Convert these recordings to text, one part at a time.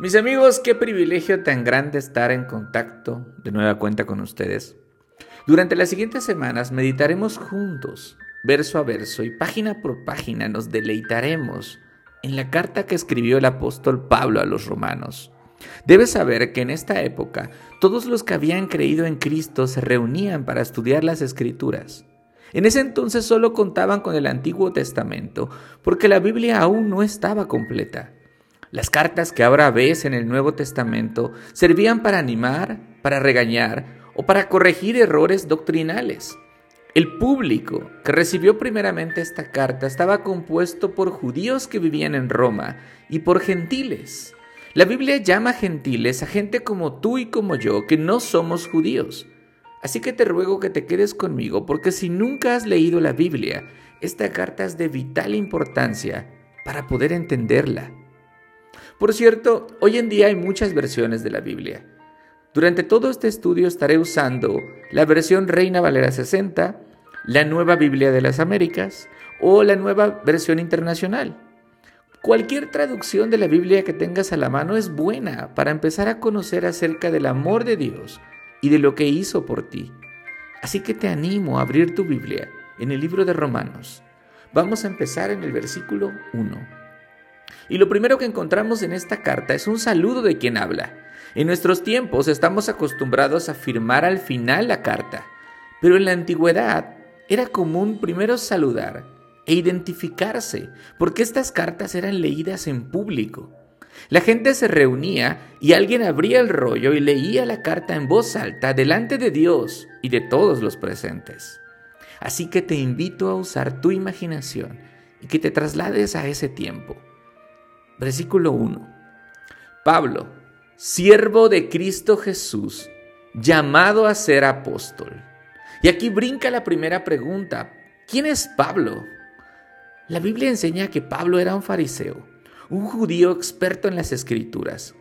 Mis amigos, qué privilegio tan grande estar en contacto de nueva cuenta con ustedes. Durante las siguientes semanas meditaremos juntos, verso a verso y página por página nos deleitaremos en la carta que escribió el apóstol Pablo a los romanos. Debes saber que en esta época todos los que habían creído en Cristo se reunían para estudiar las escrituras. En ese entonces solo contaban con el Antiguo Testamento porque la Biblia aún no estaba completa. Las cartas que ahora ves en el Nuevo Testamento servían para animar, para regañar o para corregir errores doctrinales. El público que recibió primeramente esta carta estaba compuesto por judíos que vivían en Roma y por gentiles. La Biblia llama gentiles a gente como tú y como yo que no somos judíos. Así que te ruego que te quedes conmigo porque si nunca has leído la Biblia, esta carta es de vital importancia para poder entenderla. Por cierto, hoy en día hay muchas versiones de la Biblia. Durante todo este estudio estaré usando la versión Reina Valera 60, la Nueva Biblia de las Américas o la nueva versión internacional. Cualquier traducción de la Biblia que tengas a la mano es buena para empezar a conocer acerca del amor de Dios y de lo que hizo por ti. Así que te animo a abrir tu Biblia en el libro de Romanos. Vamos a empezar en el versículo 1. Y lo primero que encontramos en esta carta es un saludo de quien habla. En nuestros tiempos estamos acostumbrados a firmar al final la carta, pero en la antigüedad era común primero saludar e identificarse, porque estas cartas eran leídas en público. La gente se reunía y alguien abría el rollo y leía la carta en voz alta delante de Dios y de todos los presentes. Así que te invito a usar tu imaginación y que te traslades a ese tiempo versículo 1. Pablo, siervo de Cristo Jesús, llamado a ser apóstol. Y aquí brinca la primera pregunta. ¿Quién es Pablo? La Biblia enseña que Pablo era un fariseo, un judío experto en las escrituras.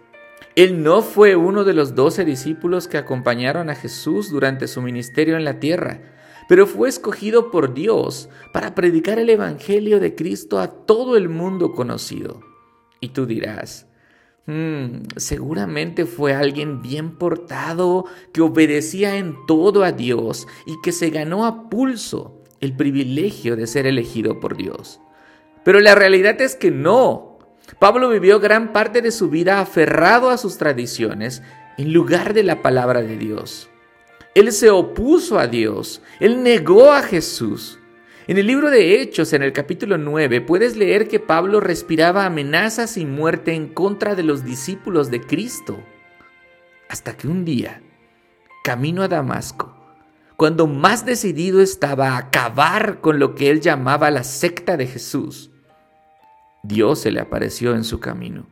Él no fue uno de los doce discípulos que acompañaron a Jesús durante su ministerio en la tierra, pero fue escogido por Dios para predicar el Evangelio de Cristo a todo el mundo conocido. Y tú dirás, hmm, seguramente fue alguien bien portado, que obedecía en todo a Dios y que se ganó a pulso el privilegio de ser elegido por Dios. Pero la realidad es que no. Pablo vivió gran parte de su vida aferrado a sus tradiciones en lugar de la palabra de Dios. Él se opuso a Dios, él negó a Jesús. En el libro de Hechos, en el capítulo 9, puedes leer que Pablo respiraba amenazas y muerte en contra de los discípulos de Cristo. Hasta que un día, camino a Damasco, cuando más decidido estaba a acabar con lo que él llamaba la secta de Jesús, Dios se le apareció en su camino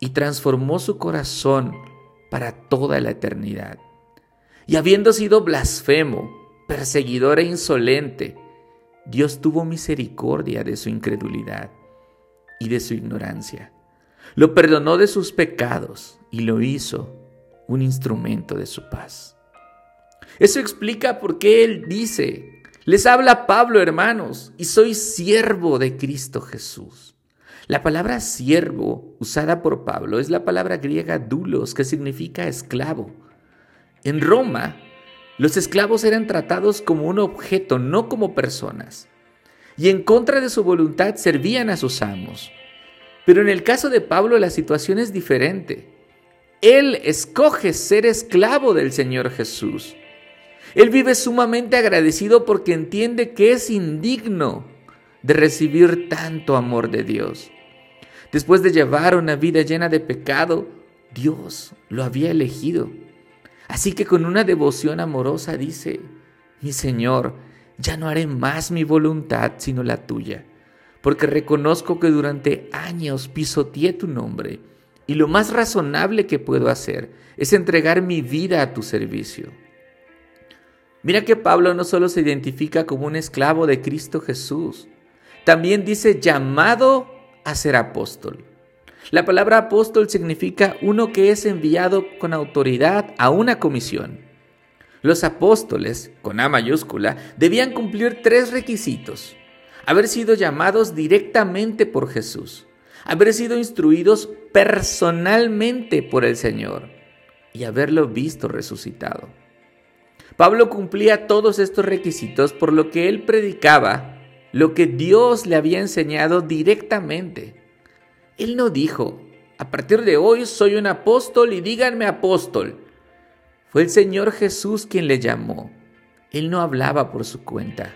y transformó su corazón para toda la eternidad. Y habiendo sido blasfemo, perseguidor e insolente, Dios tuvo misericordia de su incredulidad y de su ignorancia. Lo perdonó de sus pecados y lo hizo un instrumento de su paz. Eso explica por qué Él dice, les habla Pablo hermanos, y soy siervo de Cristo Jesús. La palabra siervo usada por Pablo es la palabra griega dulos, que significa esclavo. En Roma, los esclavos eran tratados como un objeto, no como personas. Y en contra de su voluntad servían a sus amos. Pero en el caso de Pablo la situación es diferente. Él escoge ser esclavo del Señor Jesús. Él vive sumamente agradecido porque entiende que es indigno de recibir tanto amor de Dios. Después de llevar una vida llena de pecado, Dios lo había elegido Así que con una devoción amorosa dice, mi Señor, ya no haré más mi voluntad sino la tuya, porque reconozco que durante años pisoteé tu nombre y lo más razonable que puedo hacer es entregar mi vida a tu servicio. Mira que Pablo no solo se identifica como un esclavo de Cristo Jesús, también dice llamado a ser apóstol. La palabra apóstol significa uno que es enviado con autoridad a una comisión. Los apóstoles, con A mayúscula, debían cumplir tres requisitos. Haber sido llamados directamente por Jesús, haber sido instruidos personalmente por el Señor y haberlo visto resucitado. Pablo cumplía todos estos requisitos por lo que él predicaba lo que Dios le había enseñado directamente. Él no dijo, a partir de hoy soy un apóstol y díganme apóstol. Fue el Señor Jesús quien le llamó. Él no hablaba por su cuenta,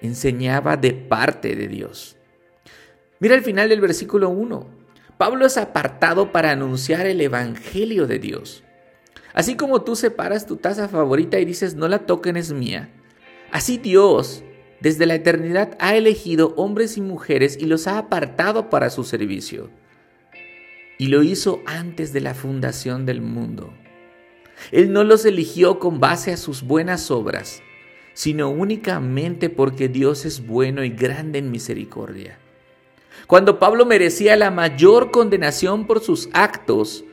enseñaba de parte de Dios. Mira el final del versículo 1. Pablo es apartado para anunciar el Evangelio de Dios. Así como tú separas tu taza favorita y dices, no la toquen, es mía. Así Dios, desde la eternidad, ha elegido hombres y mujeres y los ha apartado para su servicio. Y lo hizo antes de la fundación del mundo. Él no los eligió con base a sus buenas obras, sino únicamente porque Dios es bueno y grande en misericordia. Cuando Pablo merecía la mayor condenación por sus actos,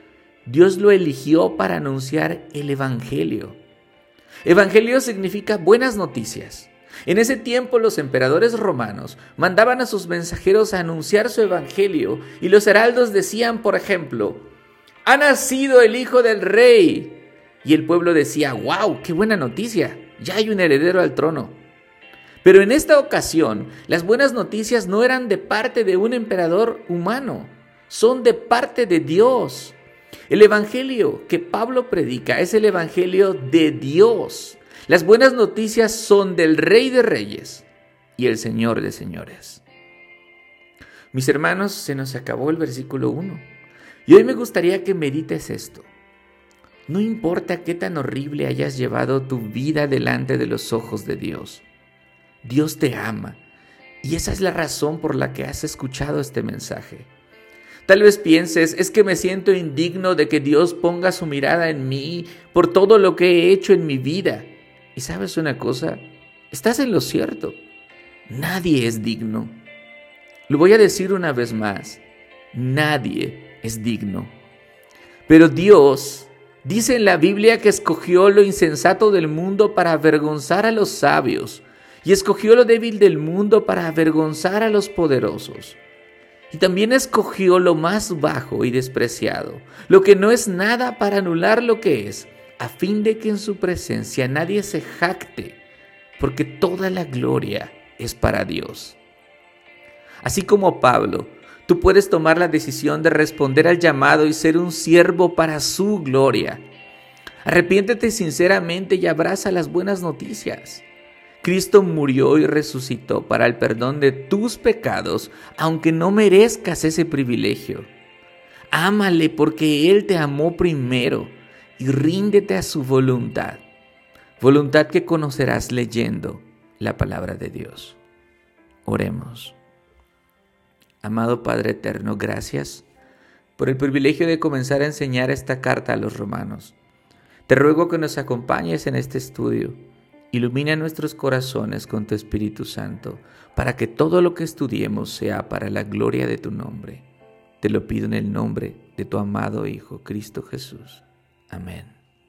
Dios lo eligió para anunciar el Evangelio. Evangelio significa buenas noticias. En ese tiempo los emperadores romanos mandaban a sus mensajeros a anunciar su Evangelio y los heraldos decían, por ejemplo, ha nacido el Hijo del Rey. Y el pueblo decía, wow, qué buena noticia, ya hay un heredero al trono. Pero en esta ocasión, las buenas noticias no eran de parte de un emperador humano, son de parte de Dios. El Evangelio que Pablo predica es el Evangelio de Dios. Las buenas noticias son del Rey de Reyes y el Señor de Señores. Mis hermanos, se nos acabó el versículo 1. Y hoy me gustaría que medites esto. No importa qué tan horrible hayas llevado tu vida delante de los ojos de Dios. Dios te ama. Y esa es la razón por la que has escuchado este mensaje. Tal vez pienses, es que me siento indigno de que Dios ponga su mirada en mí por todo lo que he hecho en mi vida. Y sabes una cosa, estás en lo cierto. Nadie es digno. Lo voy a decir una vez más, nadie es digno. Pero Dios dice en la Biblia que escogió lo insensato del mundo para avergonzar a los sabios y escogió lo débil del mundo para avergonzar a los poderosos. Y también escogió lo más bajo y despreciado, lo que no es nada para anular lo que es, a fin de que en su presencia nadie se jacte, porque toda la gloria es para Dios. Así como Pablo, tú puedes tomar la decisión de responder al llamado y ser un siervo para su gloria. Arrepiéntete sinceramente y abraza las buenas noticias. Cristo murió y resucitó para el perdón de tus pecados, aunque no merezcas ese privilegio. Ámale porque Él te amó primero y ríndete a su voluntad, voluntad que conocerás leyendo la palabra de Dios. Oremos. Amado Padre Eterno, gracias por el privilegio de comenzar a enseñar esta carta a los romanos. Te ruego que nos acompañes en este estudio Ilumina nuestros corazones con tu Espíritu Santo, para que todo lo que estudiemos sea para la gloria de tu nombre. Te lo pido en el nombre de tu amado Hijo, Cristo Jesús. Amén.